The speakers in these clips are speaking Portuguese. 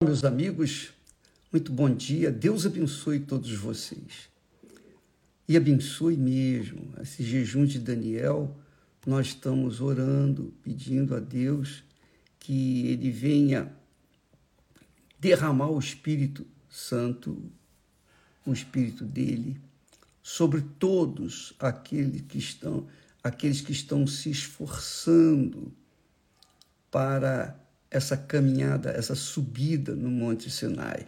Meus amigos, muito bom dia. Deus abençoe todos vocês. E abençoe mesmo. Esse jejum de Daniel, nós estamos orando, pedindo a Deus que ele venha derramar o Espírito Santo, o Espírito dele, sobre todos aqueles que estão, aqueles que estão se esforçando para essa caminhada, essa subida no Monte Sinai,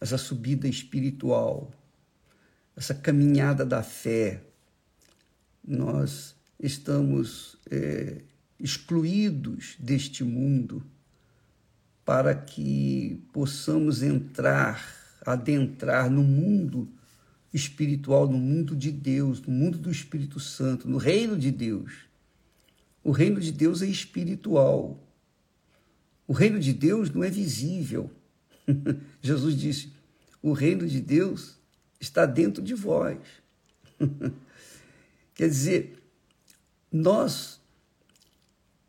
essa subida espiritual, essa caminhada da fé. Nós estamos é, excluídos deste mundo para que possamos entrar, adentrar no mundo espiritual, no mundo de Deus, no mundo do Espírito Santo, no reino de Deus. O reino de Deus é espiritual. O reino de Deus não é visível. Jesus disse: o reino de Deus está dentro de vós. Quer dizer, nós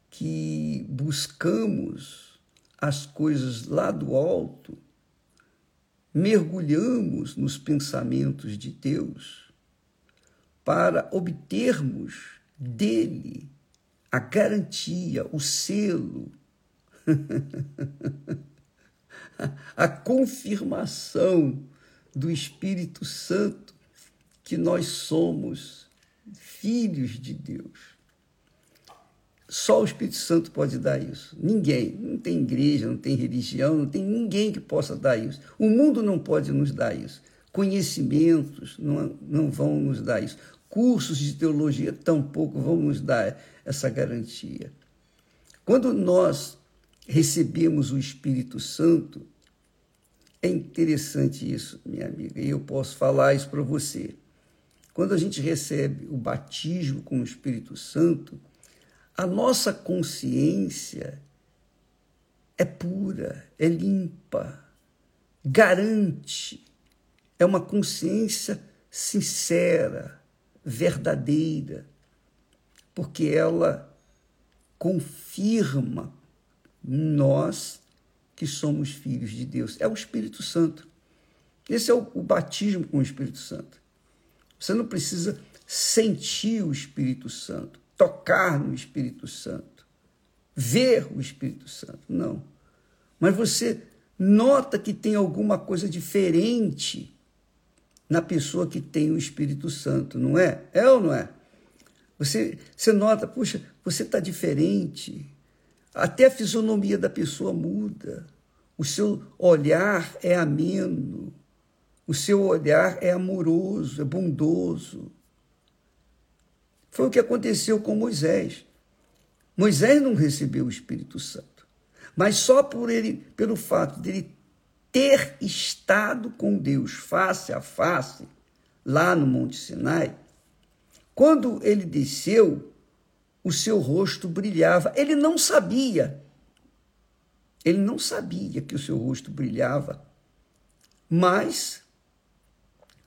que buscamos as coisas lá do alto, mergulhamos nos pensamentos de Deus para obtermos dele a garantia, o selo, a confirmação do Espírito Santo que nós somos filhos de Deus. Só o Espírito Santo pode dar isso. Ninguém. Não tem igreja, não tem religião, não tem ninguém que possa dar isso. O mundo não pode nos dar isso. Conhecimentos não, não vão nos dar isso. Cursos de teologia tampouco vão nos dar essa garantia. Quando nós recebemos o Espírito Santo, é interessante isso, minha amiga, e eu posso falar isso para você. Quando a gente recebe o batismo com o Espírito Santo, a nossa consciência é pura, é limpa, garante, é uma consciência sincera, verdadeira, porque ela confirma nós que somos filhos de Deus. É o Espírito Santo. Esse é o, o batismo com o Espírito Santo. Você não precisa sentir o Espírito Santo, tocar no Espírito Santo, ver o Espírito Santo. Não. Mas você nota que tem alguma coisa diferente na pessoa que tem o Espírito Santo, não é? É ou não é? Você, você nota, puxa, você está diferente. Até a fisionomia da pessoa muda. O seu olhar é ameno. O seu olhar é amoroso, é bondoso. Foi o que aconteceu com Moisés. Moisés não recebeu o Espírito Santo, mas só por ele, pelo fato dele ter estado com Deus face a face lá no Monte Sinai, quando ele desceu, o seu rosto brilhava. Ele não sabia. Ele não sabia que o seu rosto brilhava. Mas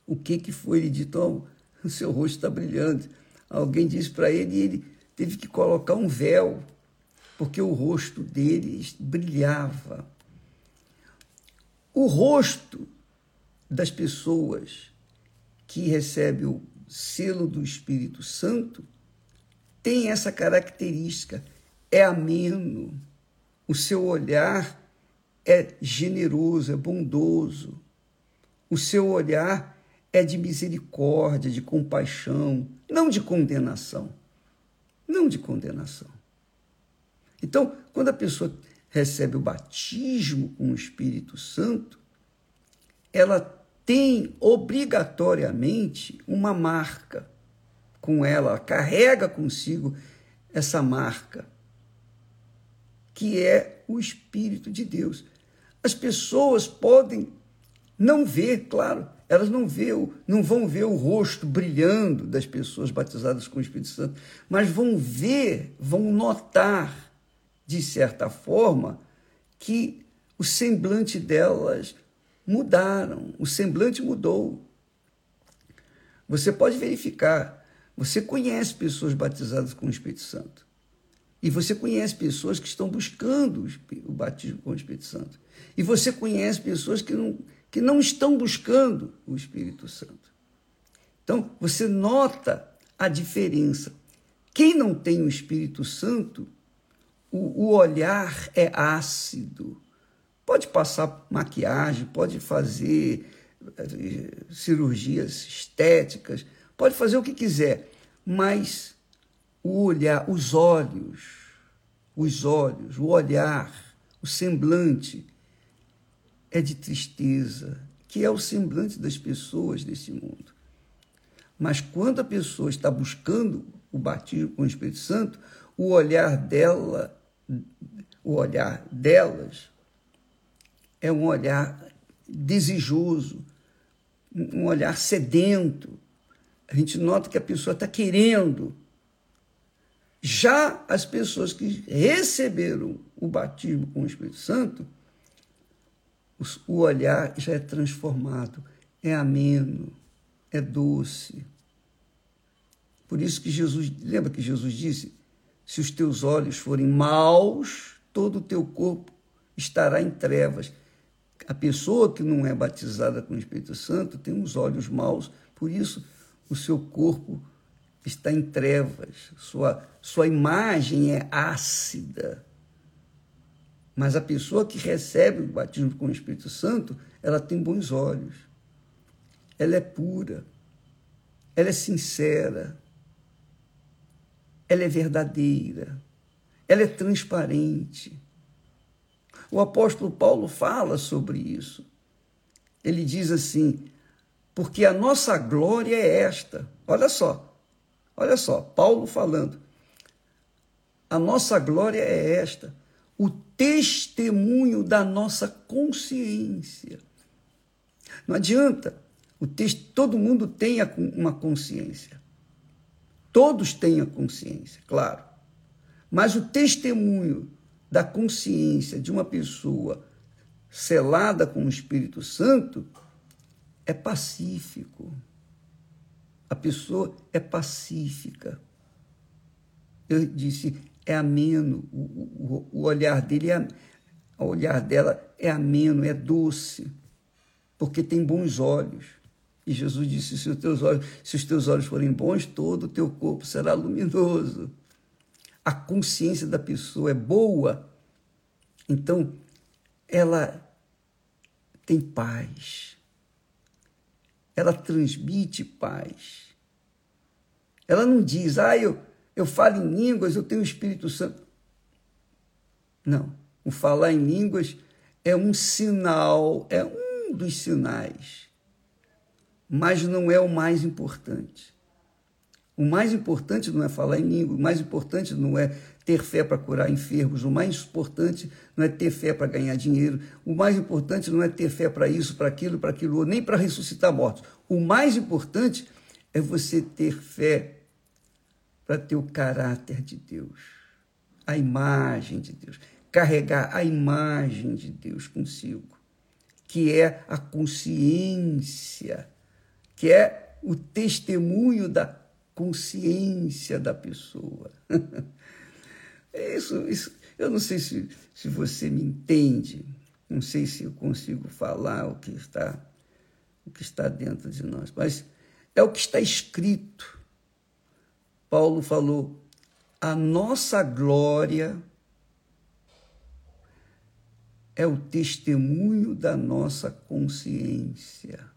o que que foi? Ele disse: oh, o seu rosto está brilhando. Alguém disse para ele e ele teve que colocar um véu, porque o rosto dele brilhava. O rosto das pessoas que recebem o selo do Espírito Santo tem essa característica, é ameno, o seu olhar é generoso, é bondoso, o seu olhar é de misericórdia, de compaixão, não de condenação. Não de condenação. Então, quando a pessoa recebe o batismo com o Espírito Santo, ela tem obrigatoriamente uma marca com ela, carrega consigo essa marca, que é o Espírito de Deus. As pessoas podem não ver, claro, elas não, vê, não vão ver o rosto brilhando das pessoas batizadas com o Espírito Santo, mas vão ver, vão notar, de certa forma, que o semblante delas mudaram, o semblante mudou. Você pode verificar você conhece pessoas batizadas com o Espírito Santo. E você conhece pessoas que estão buscando o batismo com o Espírito Santo. E você conhece pessoas que não, que não estão buscando o Espírito Santo. Então, você nota a diferença. Quem não tem o Espírito Santo, o, o olhar é ácido. Pode passar maquiagem, pode fazer eh, cirurgias estéticas, pode fazer o que quiser, mas o olhar, os olhos, os olhos, o olhar, o semblante é de tristeza, que é o semblante das pessoas desse mundo. Mas quando a pessoa está buscando o batismo com o Espírito Santo, o olhar dela, o olhar delas é um olhar desejoso, um olhar sedento. A gente nota que a pessoa está querendo. Já as pessoas que receberam o batismo com o Espírito Santo, o olhar já é transformado, é ameno, é doce. Por isso que Jesus, lembra que Jesus disse: se os teus olhos forem maus, todo o teu corpo estará em trevas. A pessoa que não é batizada com o Espírito Santo tem os olhos maus, por isso o seu corpo está em trevas, sua, sua imagem é ácida. Mas a pessoa que recebe o batismo com o Espírito Santo, ela tem bons olhos, ela é pura, ela é sincera, ela é verdadeira, ela é transparente. O apóstolo Paulo fala sobre isso. Ele diz assim: porque a nossa glória é esta. Olha só, olha só, Paulo falando. A nossa glória é esta, o testemunho da nossa consciência. Não adianta, o texto, todo mundo tem uma consciência. Todos têm a consciência, claro. Mas o testemunho da consciência de uma pessoa selada com o Espírito Santo é pacífico. A pessoa é pacífica. Eu disse, é ameno, o, o, o olhar dele é, o olhar dela é ameno, é doce, porque tem bons olhos. E Jesus disse: se os teus olhos, se os teus olhos forem bons, todo o teu corpo será luminoso. A consciência da pessoa é boa, então ela tem paz. Ela transmite paz. Ela não diz, ah, eu, eu falo em línguas, eu tenho o Espírito Santo. Não. O falar em línguas é um sinal, é um dos sinais mas não é o mais importante. O mais importante não é falar em língua, o mais importante não é ter fé para curar enfermos, o mais importante não é ter fé para ganhar dinheiro, o mais importante não é ter fé para isso, para aquilo, para aquilo, nem para ressuscitar mortos. O mais importante é você ter fé para ter o caráter de Deus, a imagem de Deus, carregar a imagem de Deus consigo, que é a consciência que é o testemunho da consciência da pessoa. isso, isso, eu não sei se, se você me entende, não sei se eu consigo falar o que está o que está dentro de nós, mas é o que está escrito. Paulo falou: a nossa glória é o testemunho da nossa consciência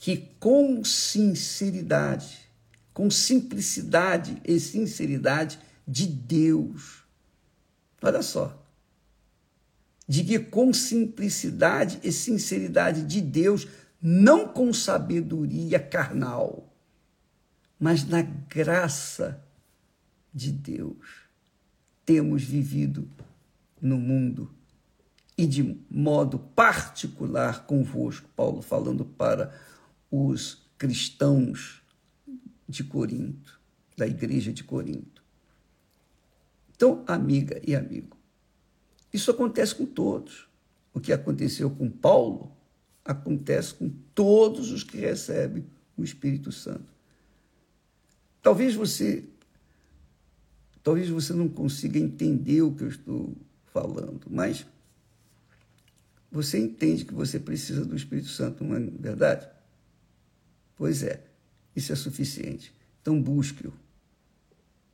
que com sinceridade, com simplicidade e sinceridade de Deus, olha só, de que com simplicidade e sinceridade de Deus, não com sabedoria carnal, mas na graça de Deus, temos vivido no mundo e de modo particular convosco, Paulo falando para os cristãos de Corinto, da igreja de Corinto. Então, amiga e amigo, isso acontece com todos. O que aconteceu com Paulo acontece com todos os que recebem o Espírito Santo. Talvez você Talvez você não consiga entender o que eu estou falando, mas você entende que você precisa do Espírito Santo, não é verdade? Pois é, isso é suficiente. Então busque-o.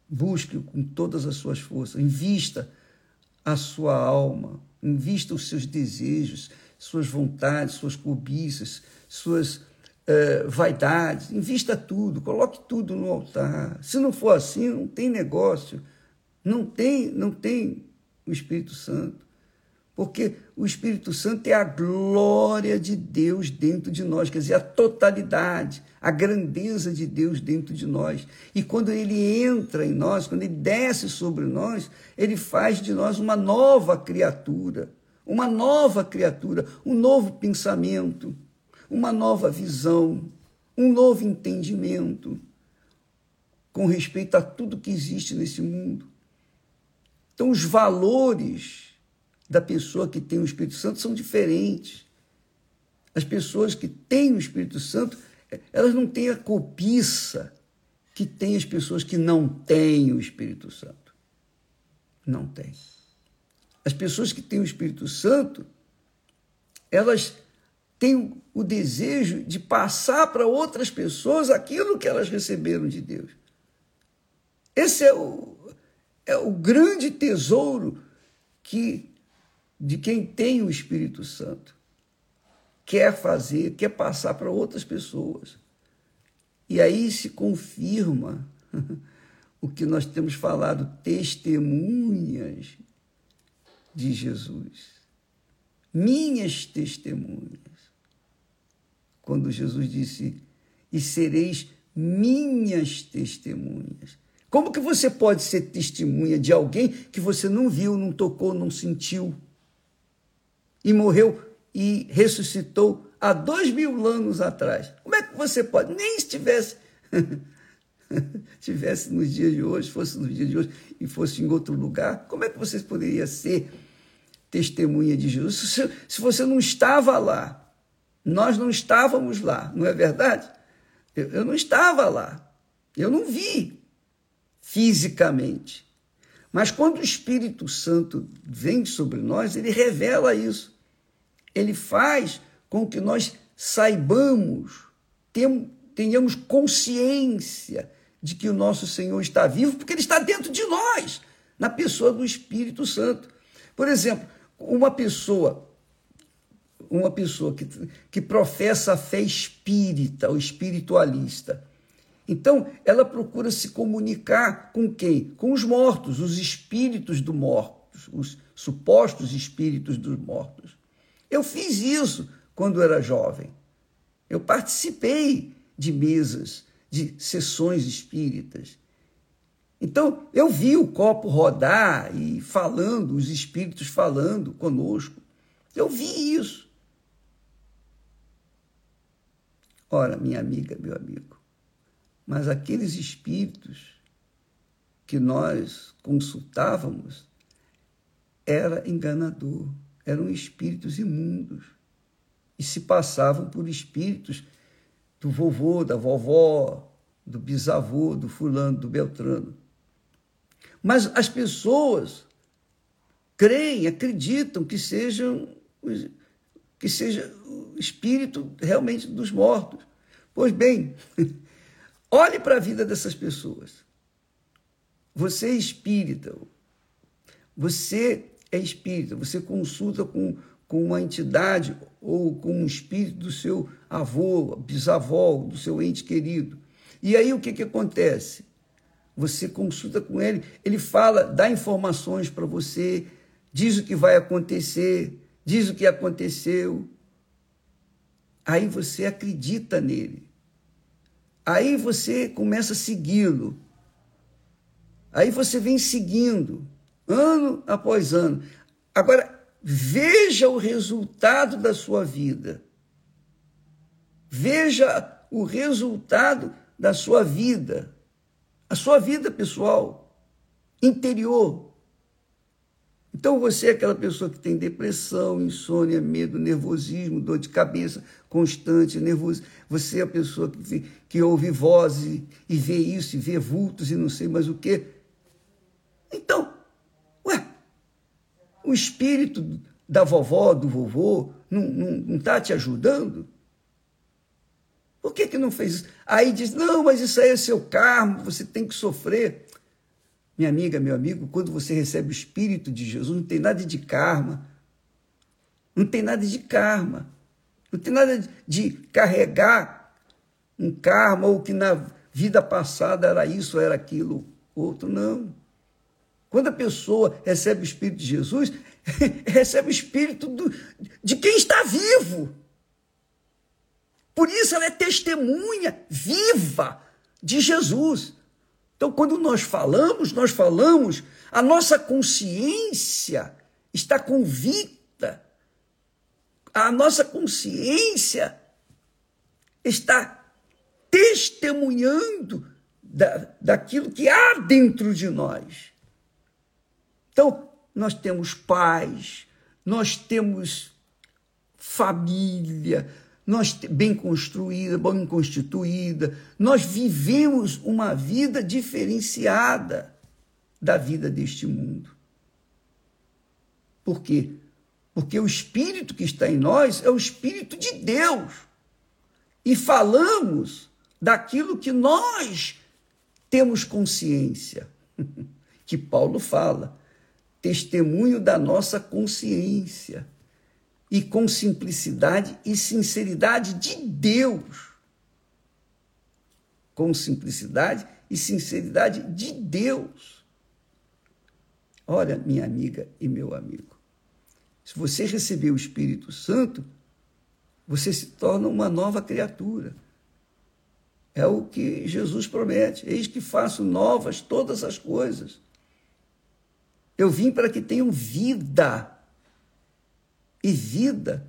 Busque-o com todas as suas forças. Invista a sua alma, invista os seus desejos, suas vontades, suas cobiças, suas uh, vaidades. Invista tudo, coloque tudo no altar. Se não for assim, não tem negócio. Não tem, não tem o Espírito Santo. Porque o Espírito Santo é a glória de Deus dentro de nós, quer dizer, a totalidade, a grandeza de Deus dentro de nós. E quando ele entra em nós, quando ele desce sobre nós, ele faz de nós uma nova criatura, uma nova criatura, um novo pensamento, uma nova visão, um novo entendimento com respeito a tudo que existe nesse mundo. Então, os valores da pessoa que tem o Espírito Santo são diferentes. As pessoas que têm o Espírito Santo, elas não têm a cobiça que têm as pessoas que não têm o Espírito Santo. Não têm. As pessoas que têm o Espírito Santo, elas têm o desejo de passar para outras pessoas aquilo que elas receberam de Deus. Esse é o, é o grande tesouro que de quem tem o Espírito Santo. Quer fazer, quer passar para outras pessoas. E aí se confirma o que nós temos falado, testemunhas de Jesus. Minhas testemunhas. Quando Jesus disse: "E sereis minhas testemunhas". Como que você pode ser testemunha de alguém que você não viu, não tocou, não sentiu? E morreu e ressuscitou há dois mil anos atrás. Como é que você pode? Nem estivesse tivesse nos dias de hoje, fosse nos dias de hoje e fosse em outro lugar, como é que você poderia ser testemunha de Jesus se, se você não estava lá? Nós não estávamos lá, não é verdade? Eu, eu não estava lá, eu não vi fisicamente. Mas quando o Espírito Santo vem sobre nós, ele revela isso ele faz com que nós saibamos, tenhamos consciência de que o nosso Senhor está vivo, porque ele está dentro de nós, na pessoa do Espírito Santo. Por exemplo, uma pessoa, uma pessoa que, que professa a fé espírita ou espiritualista, então ela procura se comunicar com quem? Com os mortos, os espíritos dos mortos, os supostos espíritos dos mortos. Eu fiz isso quando era jovem. Eu participei de mesas, de sessões espíritas. Então, eu vi o copo rodar e falando, os espíritos falando conosco. Eu vi isso. Ora, minha amiga, meu amigo, mas aqueles espíritos que nós consultávamos era enganador eram espíritos imundos e se passavam por espíritos do vovô, da vovó, do bisavô, do fulano, do beltrano. Mas as pessoas creem, acreditam que sejam que seja o espírito realmente dos mortos. Pois bem, olhe para a vida dessas pessoas. Você é espírita, você é espírita, você consulta com, com uma entidade ou com um espírito do seu avô, bisavó, do seu ente querido. E aí o que, que acontece? Você consulta com ele, ele fala, dá informações para você, diz o que vai acontecer, diz o que aconteceu. Aí você acredita nele. Aí você começa a segui-lo. Aí você vem seguindo ano após ano. Agora, veja o resultado da sua vida. Veja o resultado da sua vida. A sua vida pessoal, interior. Então você é aquela pessoa que tem depressão, insônia, medo, nervosismo, dor de cabeça constante, nervoso. Você é a pessoa que, que ouve vozes e vê isso, e vê vultos e não sei mais o quê. Então, o espírito da vovó, do vovô, não está te ajudando? Por que, que não fez isso? Aí diz, não, mas isso aí é seu karma, você tem que sofrer. Minha amiga, meu amigo, quando você recebe o Espírito de Jesus, não tem nada de karma. Não tem nada de karma. Não tem nada de carregar um karma ou que na vida passada era isso, era aquilo, outro. Não. Quando a pessoa recebe o Espírito de Jesus, recebe o Espírito do, de quem está vivo. Por isso ela é testemunha viva de Jesus. Então, quando nós falamos, nós falamos, a nossa consciência está convicta, a nossa consciência está testemunhando da, daquilo que há dentro de nós. Então, nós temos pais, nós temos família, nós bem construída, bem constituída, nós vivemos uma vida diferenciada da vida deste mundo. Por quê? Porque o espírito que está em nós é o espírito de Deus. E falamos daquilo que nós temos consciência, que Paulo fala, testemunho da nossa consciência e com simplicidade e sinceridade de Deus. Com simplicidade e sinceridade de Deus. Olha, minha amiga e meu amigo, se você receber o Espírito Santo, você se torna uma nova criatura. É o que Jesus promete. Eis que faço novas todas as coisas. Eu vim para que tenham vida e vida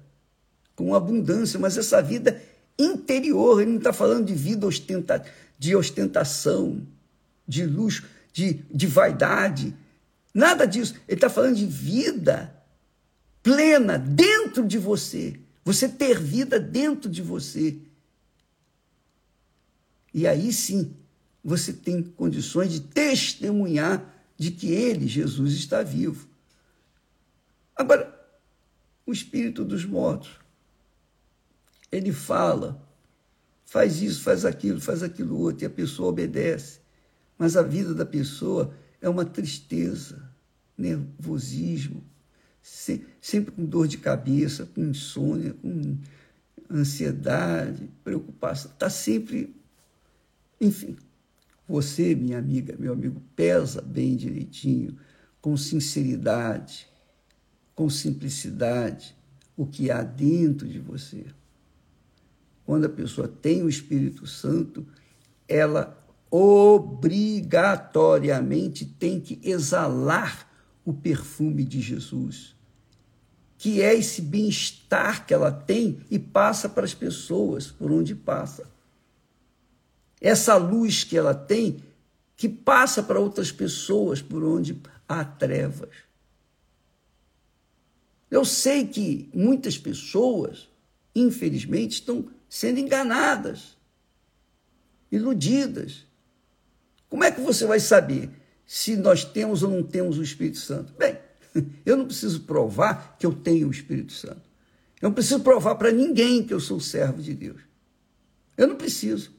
com abundância, mas essa vida interior, ele não está falando de vida ostenta, de ostentação, de luxo, de, de vaidade, nada disso. Ele está falando de vida plena dentro de você. Você ter vida dentro de você. E aí sim, você tem condições de testemunhar de que ele, Jesus, está vivo. Agora, o espírito dos mortos. Ele fala, faz isso, faz aquilo, faz aquilo outro, e a pessoa obedece. Mas a vida da pessoa é uma tristeza, nervosismo, sempre com dor de cabeça, com insônia, com ansiedade, preocupação. Está sempre. Enfim, você, minha amiga, meu amigo, pesa bem direitinho, com sinceridade, com simplicidade o que há dentro de você. Quando a pessoa tem o Espírito Santo, ela obrigatoriamente tem que exalar o perfume de Jesus, que é esse bem-estar que ela tem e passa para as pessoas por onde passa. Essa luz que ela tem que passa para outras pessoas por onde há trevas. Eu sei que muitas pessoas, infelizmente, estão sendo enganadas, iludidas. Como é que você vai saber se nós temos ou não temos o Espírito Santo? Bem, eu não preciso provar que eu tenho o Espírito Santo. Eu não preciso provar para ninguém que eu sou servo de Deus. Eu não preciso.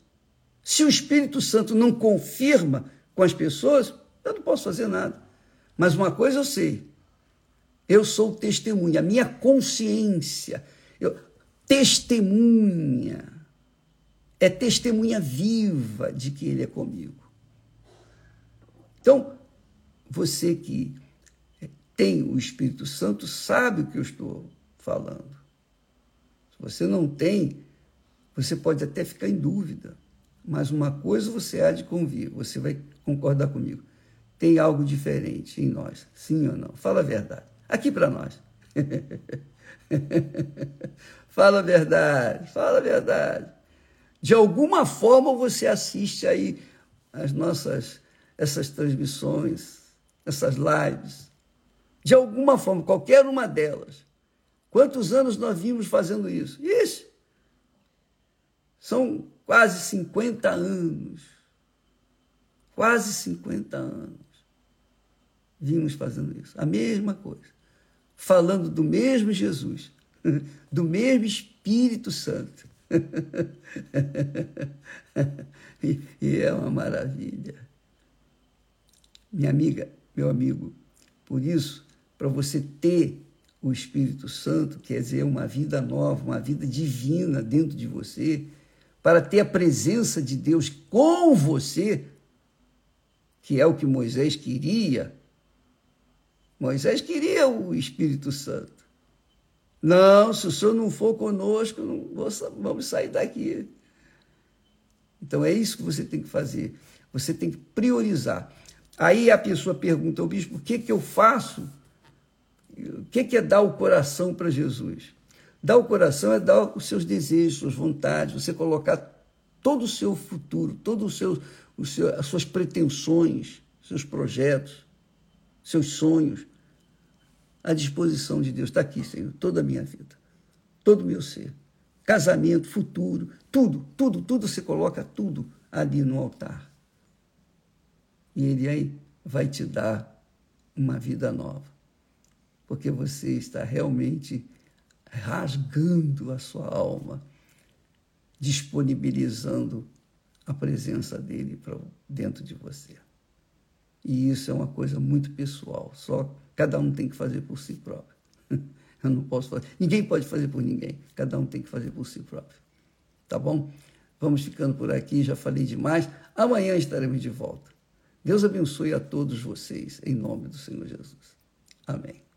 Se o Espírito Santo não confirma com as pessoas, eu não posso fazer nada. Mas uma coisa eu sei: eu sou testemunha, a minha consciência, eu, testemunha, é testemunha viva de que Ele é comigo. Então, você que tem o Espírito Santo sabe o que eu estou falando. Se você não tem, você pode até ficar em dúvida, mas uma coisa você há de convir, você vai concordar comigo. Tem algo diferente em nós, sim ou não? Fala a verdade aqui para nós. fala a verdade, fala a verdade. De alguma forma você assiste aí as nossas essas transmissões, essas lives. De alguma forma, qualquer uma delas. Quantos anos nós vimos fazendo isso? Isso. São quase 50 anos. Quase 50 anos. vimos fazendo isso. A mesma coisa. Falando do mesmo Jesus, do mesmo Espírito Santo. e, é uma maravilha. Minha amiga, meu amigo, por isso, para você ter o Espírito Santo, quer dizer, uma vida nova, uma vida divina dentro de você, para ter a presença de Deus com você, que é o que Moisés queria. Moisés queria o Espírito Santo. Não, se o senhor não for conosco, não vamos sair daqui. Então é isso que você tem que fazer. Você tem que priorizar. Aí a pessoa pergunta ao bispo: o que, que eu faço? O que, que é dar o coração para Jesus? Dar o coração é dar os seus desejos, suas vontades, você colocar todo o seu futuro, todo o seu, seu, as suas pretensões, seus projetos, seus sonhos à disposição de Deus. Está aqui, Senhor, toda a minha vida, todo o meu ser. Casamento, futuro, tudo, tudo, tudo, você coloca tudo ali no altar. E Ele aí vai te dar uma vida nova. Porque você está realmente rasgando a sua alma, disponibilizando a presença dele para dentro de você. E isso é uma coisa muito pessoal, só cada um tem que fazer por si próprio. Eu não posso fazer, ninguém pode fazer por ninguém, cada um tem que fazer por si próprio. Tá bom? Vamos ficando por aqui, já falei demais. Amanhã estaremos de volta. Deus abençoe a todos vocês, em nome do Senhor Jesus. Amém.